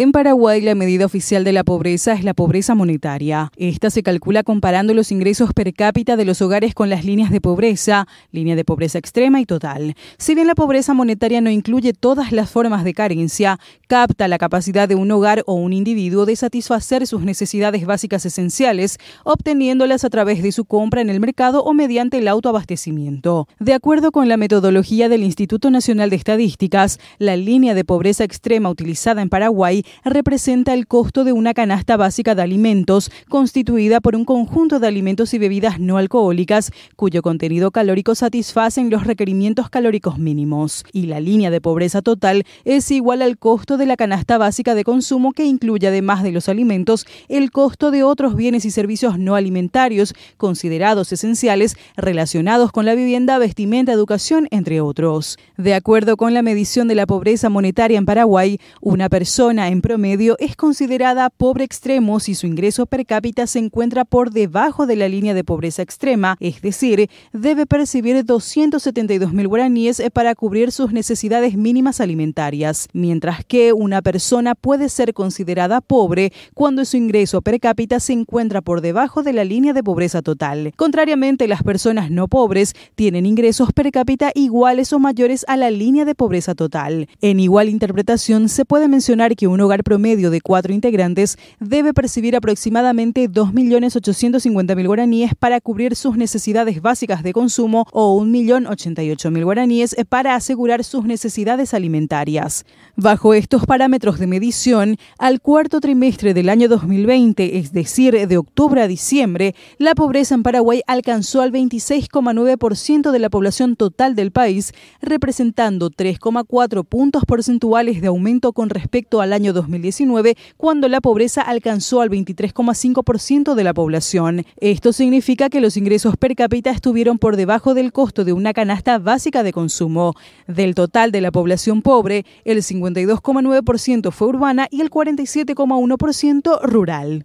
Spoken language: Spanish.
En Paraguay, la medida oficial de la pobreza es la pobreza monetaria. Esta se calcula comparando los ingresos per cápita de los hogares con las líneas de pobreza, línea de pobreza extrema y total. Si bien la pobreza monetaria no incluye todas las formas de carencia, capta la capacidad de un hogar o un individuo de satisfacer sus necesidades básicas esenciales, obteniéndolas a través de su compra en el mercado o mediante el autoabastecimiento. De acuerdo con la metodología del Instituto Nacional de Estadísticas, la línea de pobreza extrema utilizada en Paraguay representa el costo de una canasta básica de alimentos constituida por un conjunto de alimentos y bebidas no alcohólicas cuyo contenido calórico satisfacen los requerimientos calóricos mínimos. Y la línea de pobreza total es igual al costo de la canasta básica de consumo que incluye además de los alimentos el costo de otros bienes y servicios no alimentarios considerados esenciales relacionados con la vivienda, vestimenta, educación, entre otros. De acuerdo con la medición de la pobreza monetaria en Paraguay, una persona en promedio es considerada pobre extremo si su ingreso per cápita se encuentra por debajo de la línea de pobreza extrema, es decir, debe percibir 272 mil guaraníes para cubrir sus necesidades mínimas alimentarias, mientras que una persona puede ser considerada pobre cuando su ingreso per cápita se encuentra por debajo de la línea de pobreza total. Contrariamente, las personas no pobres tienen ingresos per cápita iguales o mayores a la línea de pobreza total. En igual interpretación, se puede mencionar que un hogar promedio de cuatro integrantes debe percibir aproximadamente 2.850.000 guaraníes para cubrir sus necesidades básicas de consumo o 1.088.000 guaraníes para asegurar sus necesidades alimentarias. Bajo estos parámetros de medición, al cuarto trimestre del año 2020, es decir, de octubre a diciembre, la pobreza en Paraguay alcanzó al 26,9% de la población total del país, representando 3,4 puntos porcentuales de aumento con respecto al año 2019, cuando la pobreza alcanzó al 23,5% de la población. Esto significa que los ingresos per cápita estuvieron por debajo del costo de una canasta básica de consumo. Del total de la población pobre, el 52,9% fue urbana y el 47,1% rural.